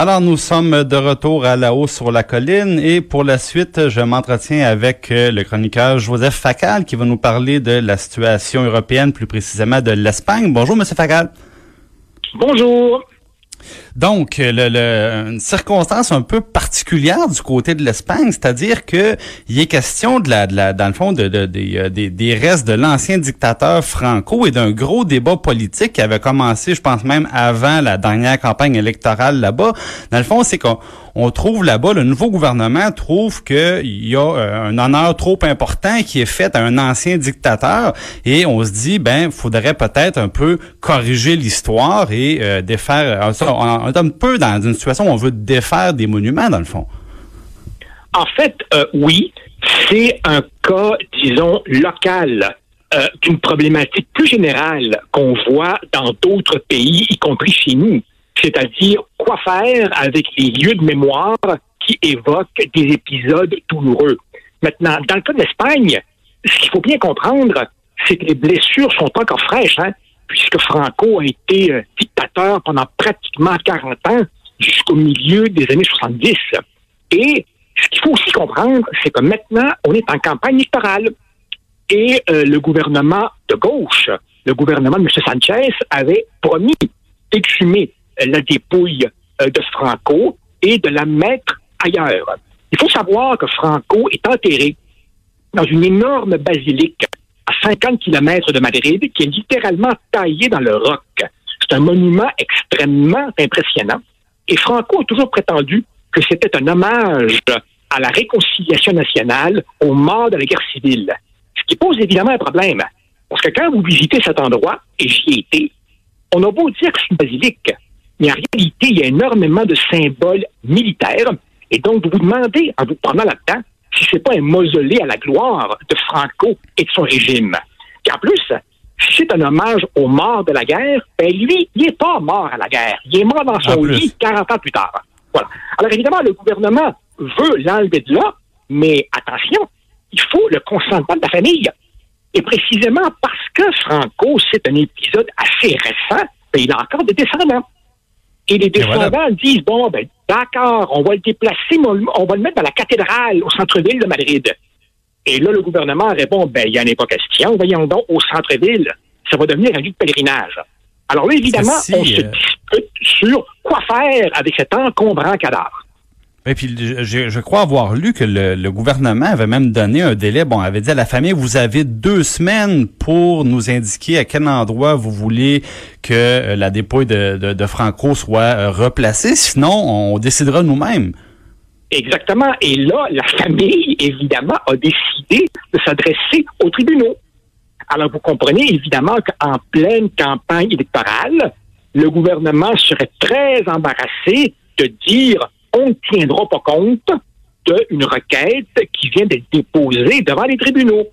Alors, nous sommes de retour à la hausse sur la colline et pour la suite, je m'entretiens avec euh, le chroniqueur Joseph Facal qui va nous parler de la situation européenne, plus précisément de l'Espagne. Bonjour, Monsieur Facal. Bonjour. Donc, le, le, une circonstance un peu particulière du côté de l'Espagne, c'est-à-dire que il est question de la, de la dans le fond, de, de, euh, des, des restes de l'ancien dictateur Franco et d'un gros débat politique qui avait commencé, je pense même avant la dernière campagne électorale là-bas. Dans le fond, c'est qu'on on trouve là-bas, le nouveau gouvernement trouve qu'il y a euh, un honneur trop important qui est fait à un ancien dictateur et on se dit, ben, faudrait peut-être un peu corriger l'histoire et euh, défaire. Euh, on, est un peu dans une situation où on veut défaire des monuments, dans le fond. En fait, oui, c'est un cas, disons, local d'une problématique plus générale qu'on voit dans d'autres pays, y compris chez nous c'est-à-dire quoi faire avec les lieux de mémoire qui évoquent des épisodes douloureux? Maintenant, dans le cas de l'Espagne, ce qu'il faut bien comprendre, c'est que les blessures sont encore fraîches, hein, puisque Franco a été euh, dictateur pendant pratiquement 40 ans, jusqu'au milieu des années 70. Et ce qu'il faut aussi comprendre, c'est que maintenant, on est en campagne électorale. Et euh, le gouvernement de gauche, le gouvernement de M. Sanchez, avait promis d'exhumer la dépouille euh, de Franco et de la mettre ailleurs. Il faut savoir que Franco est enterré dans une énorme basilique à 50 km de Madrid qui est littéralement taillée dans le roc. C'est un monument extrêmement impressionnant. Et Franco a toujours prétendu que c'était un hommage à la réconciliation nationale aux morts de la guerre civile. Ce qui pose évidemment un problème. Parce que quand vous visitez cet endroit, et j'y ai été, on a beau dire que c'est une basilique, mais en réalité, il y a énormément de symboles militaires. Et donc, vous vous demandez, en vous prenant là-dedans, si c'est pas un mausolée à la gloire de Franco et de son régime. Et en plus, si c'est un hommage aux morts de la guerre, ben lui, il n'est pas mort à la guerre. Il est mort dans son lit 40 ans plus tard. Voilà. Alors évidemment, le gouvernement veut l'enlever de là, mais attention, il faut le consentement de la famille. Et précisément parce que Franco, c'est un épisode assez récent, ben, il a encore des descendants. Et les descendants disent, bon, ben, d'accord, on va le déplacer, mais on, va le mettre dans la cathédrale au centre-ville de Madrid. Et là, le gouvernement répond, ben, il n'y en a pas question, voyons donc, au centre-ville, ça va devenir un lieu de pèlerinage. Alors là, évidemment, on se euh, dispute sur quoi faire avec cet encombrant cadavre. Et puis, je, je, crois avoir lu que le, gouvernement avait même donné un délai. Bon, avait dit à la famille, vous avez deux semaines pour nous indiquer à quel endroit vous voulez que euh, la dépouille de, de, Franco soit euh, replacée. Sinon, on décidera nous-mêmes. Exactement. Et là, la famille, évidemment, a décidé de s'adresser aux tribunaux. Alors, vous comprenez évidemment qu'en pleine campagne électorale, le gouvernement serait très embarrassé de dire on ne tiendra pas compte d'une requête qui vient d'être déposée devant les tribunaux.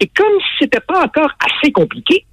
Et comme ce n'était pas encore assez compliqué,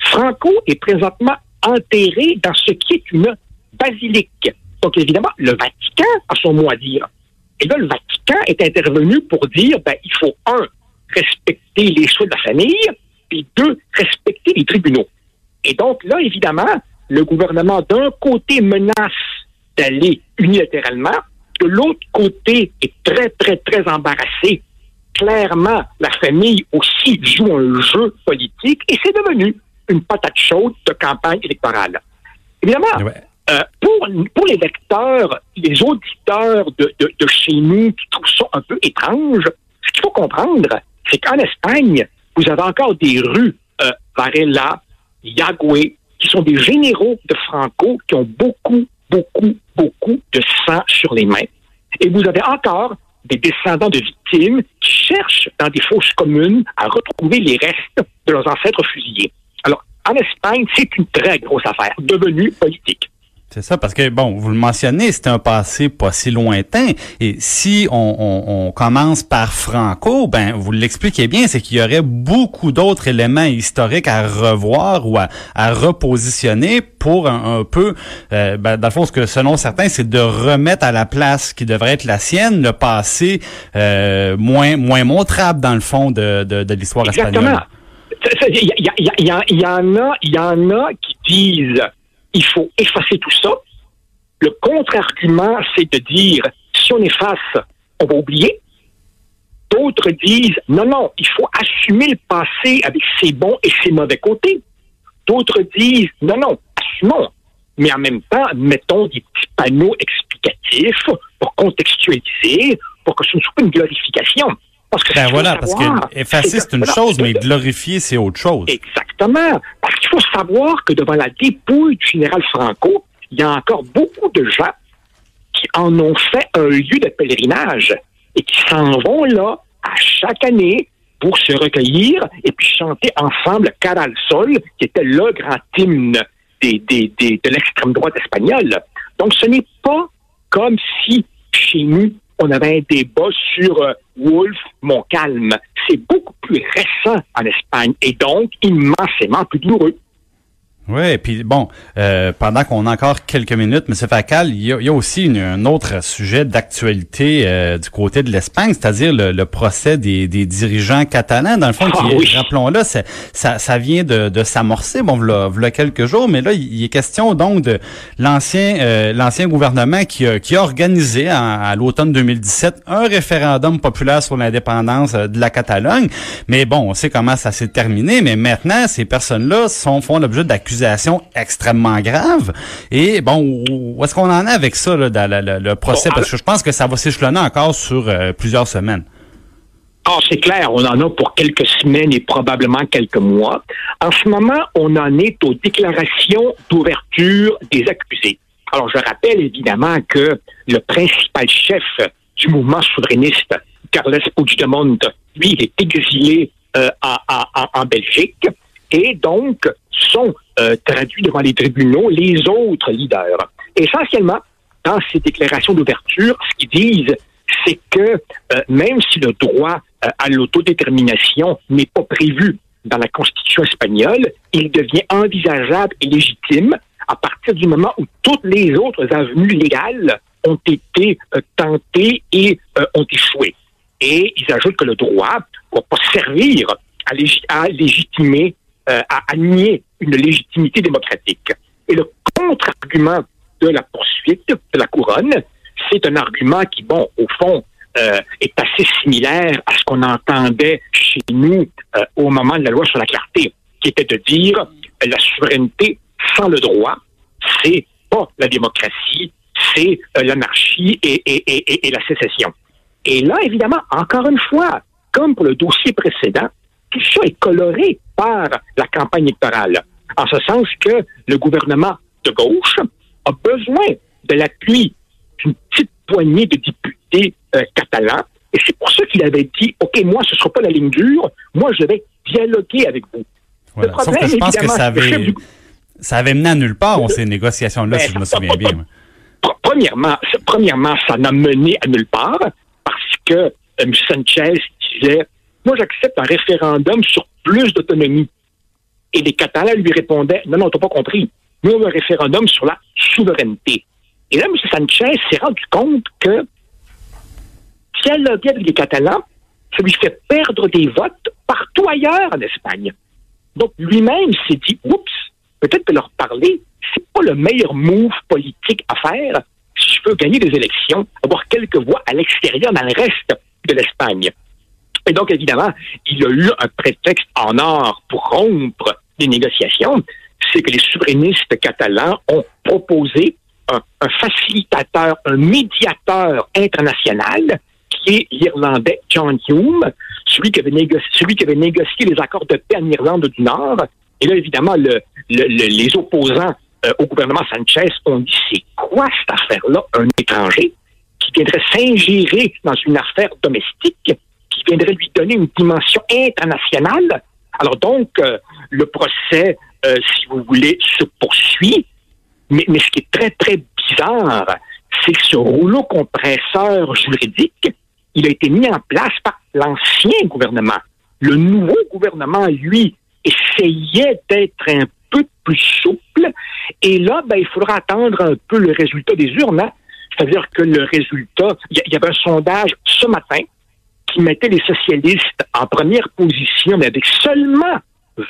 Franco est présentement enterré dans ce qui est une basilique. Donc, évidemment, le Vatican a son mot à dire. Et là, le Vatican est intervenu pour dire, ben, il faut, un, respecter les souhaits de la famille, puis deux, respecter les tribunaux. Et donc, là, évidemment, le gouvernement, d'un côté, menace d'aller unilatéralement. De l'autre côté, est très, très, très embarrassé. Clairement, la famille aussi joue un jeu politique et c'est devenu une patate chaude de campagne électorale. Évidemment, euh, pour, pour les lecteurs, les auditeurs de, de, chez nous qui trouvent ça un peu étrange, ce qu'il faut comprendre, c'est qu'en Espagne, vous avez encore des rues, euh, Varela, Yagüe, qui sont des généraux de Franco qui ont beaucoup, beaucoup, beaucoup de sang sur les mains. Et vous avez encore des descendants de victimes qui cherchent dans des fosses communes à retrouver les restes de leurs ancêtres fusillés. Alors, en Espagne, c'est une très grosse affaire, devenue politique. C'est ça, parce que, bon, vous le mentionnez, c'est un passé pas si lointain. Et si on, commence par Franco, ben, vous l'expliquez bien, c'est qu'il y aurait beaucoup d'autres éléments historiques à revoir ou à, repositionner pour un, peu, euh, ben, dans le fond, ce que selon certains, c'est de remettre à la place qui devrait être la sienne le passé euh, moins moins montrable, dans le fond, de, de, l'histoire espagnole. Il y, y, il y en a qui disent il faut effacer tout ça. Le contre-argument, c'est de dire, si on efface, on va oublier. D'autres disent, non, non, il faut assumer le passé avec ses bons et ses mauvais côtés. D'autres disent, non, non, assumons. Mais en même temps, mettons des petits panneaux explicatifs pour contextualiser, pour que ce ne soit pas une glorification. Parce que ben voilà, parce que effacer, c'est une chose, mais glorifier, c'est autre chose. Exactement. Parce qu'il faut savoir que devant la dépouille du général Franco, il y a encore beaucoup de gens qui en ont fait un lieu de pèlerinage et qui s'en vont là à chaque année pour se recueillir et puis chanter ensemble Cara al Sol, qui était le grand hymne des, des, des, de l'extrême droite espagnole. Donc ce n'est pas comme si chez nous, on avait un débat sur euh, Wolf, Montcalm. C'est beaucoup plus récent en Espagne et donc immensément plus douloureux. Oui, et puis bon, euh, pendant qu'on a encore quelques minutes, M. Facal, il y a, aussi un autre sujet d'actualité euh, du côté de l'Espagne, c'est-à-dire le, procès des, dirigeants catalans. Dans le fond, ah rappelons-le, ça, ça vient de, de s'amorcer, bon, voilà, quelques jours, mais là, il, est question donc de l'ancien euh, l'ancien gouvernement qui a, qui a organisé à l'automne 2017 un référendum populaire sur l'indépendance de la Catalogne. Mais bon, on sait comment ça s'est terminé, mais maintenant, ces personnes-là sont font l'objet d'accusations extrêmement grave. Et bon, où est-ce qu'on en est avec ça, là, dans le, procès? Parce que je pense que ça va s'échelonner encore sur euh, plusieurs semaines. Ah, c'est clair, on en a pour quelques semaines et probablement quelques mois. En ce moment, on en est aux déclarations d'ouverture des accusés. Alors, je rappelle évidemment que le principal chef du mouvement souverainiste, Carles Puigdemont, lui, il est exilé euh, en Belgique et donc sont euh, traduits devant les tribunaux les autres leaders. Essentiellement, dans ces déclarations d'ouverture, ce qu'ils disent, c'est que euh, même si le droit euh, à l'autodétermination n'est pas prévu dans la Constitution espagnole, il devient envisageable et légitime à partir du moment où toutes les autres avenues légales ont été tentées et ont échoué. Et ils ajoutent que le droit ne va pas servir à légitimer euh, à, nier une légitimité démocratique. Et le contre-argument de la poursuite de la couronne, c'est un argument qui, bon, au fond, euh, est assez similaire à ce qu'on entendait chez nous euh, au moment de la loi sur la clarté, qui était de dire la souveraineté sans le droit, c'est pas la démocratie, c'est l'anarchie et, et, et, la sécession. Et là, évidemment, encore une fois, comme pour le dossier précédent, tout ça est coloré par la campagne électorale. En ce sens que le gouvernement de gauche a besoin de l'appui d'une petite poignée de députés euh, catalans. Et c'est pour ça qu'il avait dit, OK, moi, ce ne sera pas la ligne dure, moi, je vais dialoguer avec vous. Le problème, je pense que ça avait, ça avait mené à nulle part, on, ces négociations-là, si je me souviens bien. Premièrement, premièrement, ça n'a mené à nulle part parce que euh, M. Sanchez disait moi, j'accepte un référendum sur plus d'autonomie. Et les Catalans lui répondaient, non, non, t'as pas compris. Nous, on un référendum sur la souveraineté. Et là, M. Sanchez s'est rendu compte que lobby avec les Catalans, ça lui fait perdre des votes partout ailleurs en Espagne. Donc, lui-même s'est dit, oups, peut-être que leur parler, c'est pas le meilleur move politique à faire si je veux gagner des élections, avoir quelques voix à l'extérieur dans le reste de l'Espagne. Et donc, évidemment, il y a eu un prétexte en or pour rompre les négociations, c'est que les souverainistes catalans ont proposé un, facilitateur, un médiateur international, qui est l'Irlandais John Hume, celui qui, avait négocié, les accords de paix en Irlande du Nord. Et là, évidemment, le, les opposants euh, au gouvernement Sanchez ont dit, c'est quoi cette affaire-là, un étranger qui viendrait s'ingérer dans une affaire domestique viendrait lui donner une dimension internationale. Alors donc, euh, le procès, euh, si vous voulez, se poursuit. Mais, mais ce qui est très, très bizarre, c'est que ce rouleau compresseur juridique, il a été mis en place par l'ancien gouvernement. Le nouveau gouvernement, lui, essayait d'être un peu plus souple. Et là, ben, il faudra attendre un peu le résultat des urnes. Hein. C'est-à-dire que le résultat, il y, avait un sondage ce matin qui mettait les socialistes en première position, mais avec seulement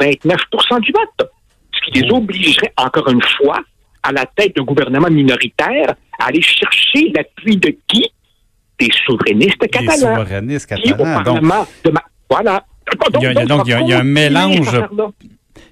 29% du vote. Ce qui les obligerait, encore une fois, à la tête d'un gouvernement minoritaire, à aller chercher l'appui de qui? Des souverainistes catalans. Des souverainistes catalans. donc, voilà. Donc, il y a un mélange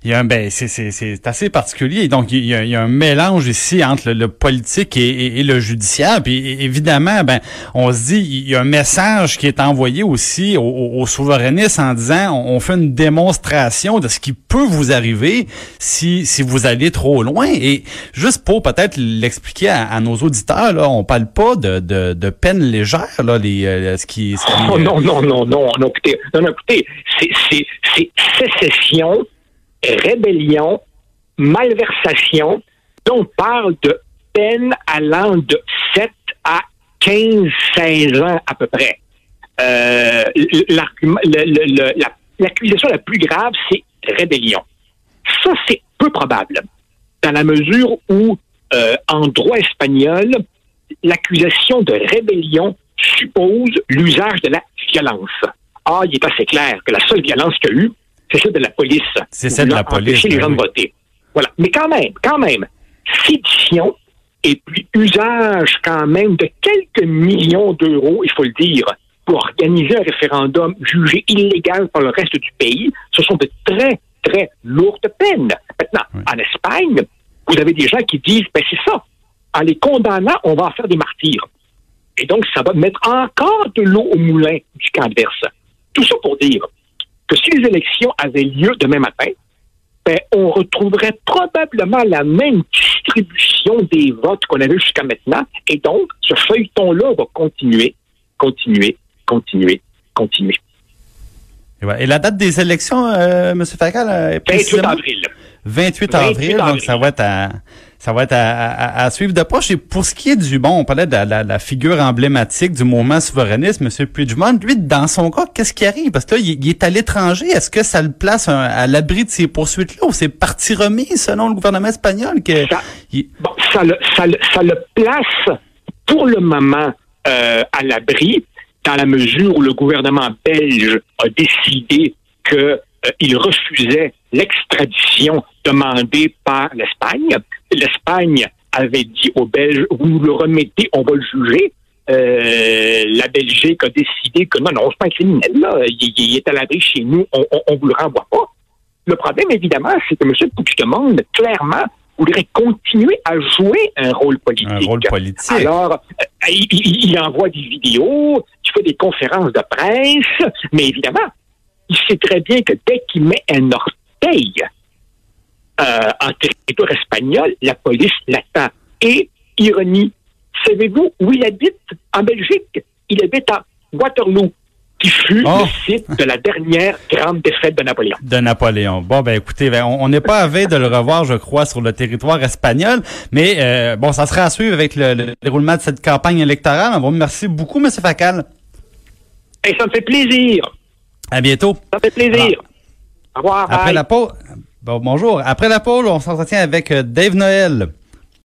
il y a un, ben, c'est assez particulier. Donc, il y, a, il y, a, un mélange ici entre le, politique et, le judiciaire. Puis, évidemment, ben, on se dit, il y a un message qui est envoyé aussi aux, souverainistes en disant, on, fait une démonstration de ce qui peut vous arriver si, si vous allez trop loin. Et juste pour peut-être l'expliquer à, nos auditeurs, là, on parle pas de, de, de peine légère, là, les, euh, ce qui, ce oh, non, non, non, non, non, écoutez, non, non, écoutez, c'est sécession rébellion, malversation, dont on parle de peine allant de 7 à 15-16 ans à peu près. Euh, l'accusation la plus grave, c'est rébellion. Ça, c'est peu probable, dans la mesure où, euh, en droit espagnol, l'accusation de rébellion suppose l'usage de la violence. Ah, il est assez clair que la seule violence qu'il y a eu, c'est celle de la police. C'est celle de la police. les ben gens de voter. Voilà. Mais quand même, quand même, sédition et puis usage quand même de quelques millions d'euros, il faut le dire, pour organiser un référendum jugé illégal par le reste du pays, ce sont de très, très lourdes peines. Maintenant, en Espagne, vous avez des gens qui disent, ben c'est ça, en les condamnant, on va en faire des martyrs. Et donc, ça va mettre encore de l'eau au moulin du camp adverse. Tout ça pour dire que si les élections avaient lieu demain matin, ben, on retrouverait probablement la même distribution des votes qu'on avait jusqu'à maintenant. Et donc, ce feuilleton-là va continuer, continuer, continuer, continuer. Et la date des élections, euh, M. Facal, est 28 avril. 28 avril, donc ça va être à ça va être à, suivre de proche. Et pour ce qui est du, bon, on parlait de la, figure emblématique du mouvement souverainiste, M. Puigdemont, lui, dans son cas, qu'est-ce qui arrive? Parce que là, il, est à l'étranger. Est-ce que ça le place à l'abri de ces poursuites-là ou c'est parti remis selon le gouvernement espagnol? Que, ça, bon, ça, le, ça, le, place pour le moment euh, à l'abri dans la mesure où le gouvernement belge a décidé que euh, refusait l'extradition demandée par l'Espagne. L'Espagne avait dit aux Belges, vous nous le remettez, on va le juger. Euh, la Belgique a décidé que non, non, c'est pas un criminel, là. Il, est à l'abri chez nous, on, on, vous le renvoie pas. Le problème, évidemment, c'est que M. Puigdemont, clairement, voudrait continuer à jouer un rôle politique. Un rôle politique. Alors, euh, il, il, envoie des vidéos, il fait des conférences de presse, mais évidemment, il sait très bien que dès qu'il met un orteil euh, en territoire espagnol, la police l'attend. Et, ironie, savez-vous où il habite? En Belgique? Il habite à Waterloo qui fut le oh. site de la dernière grande défaite de Napoléon. De Napoléon. Bon, ben écoutez, ben, on n'est pas à veille de le revoir, je crois, sur le territoire espagnol, mais euh, bon, ça sera à suivre avec le, déroulement de cette campagne électorale. Bon, merci beaucoup, M. Facal. Et ça me fait plaisir. À bientôt. Ça fait plaisir. Au revoir. Après la pause, bon, bonjour. Après la pause, on s'entretient avec euh, Dave Noël.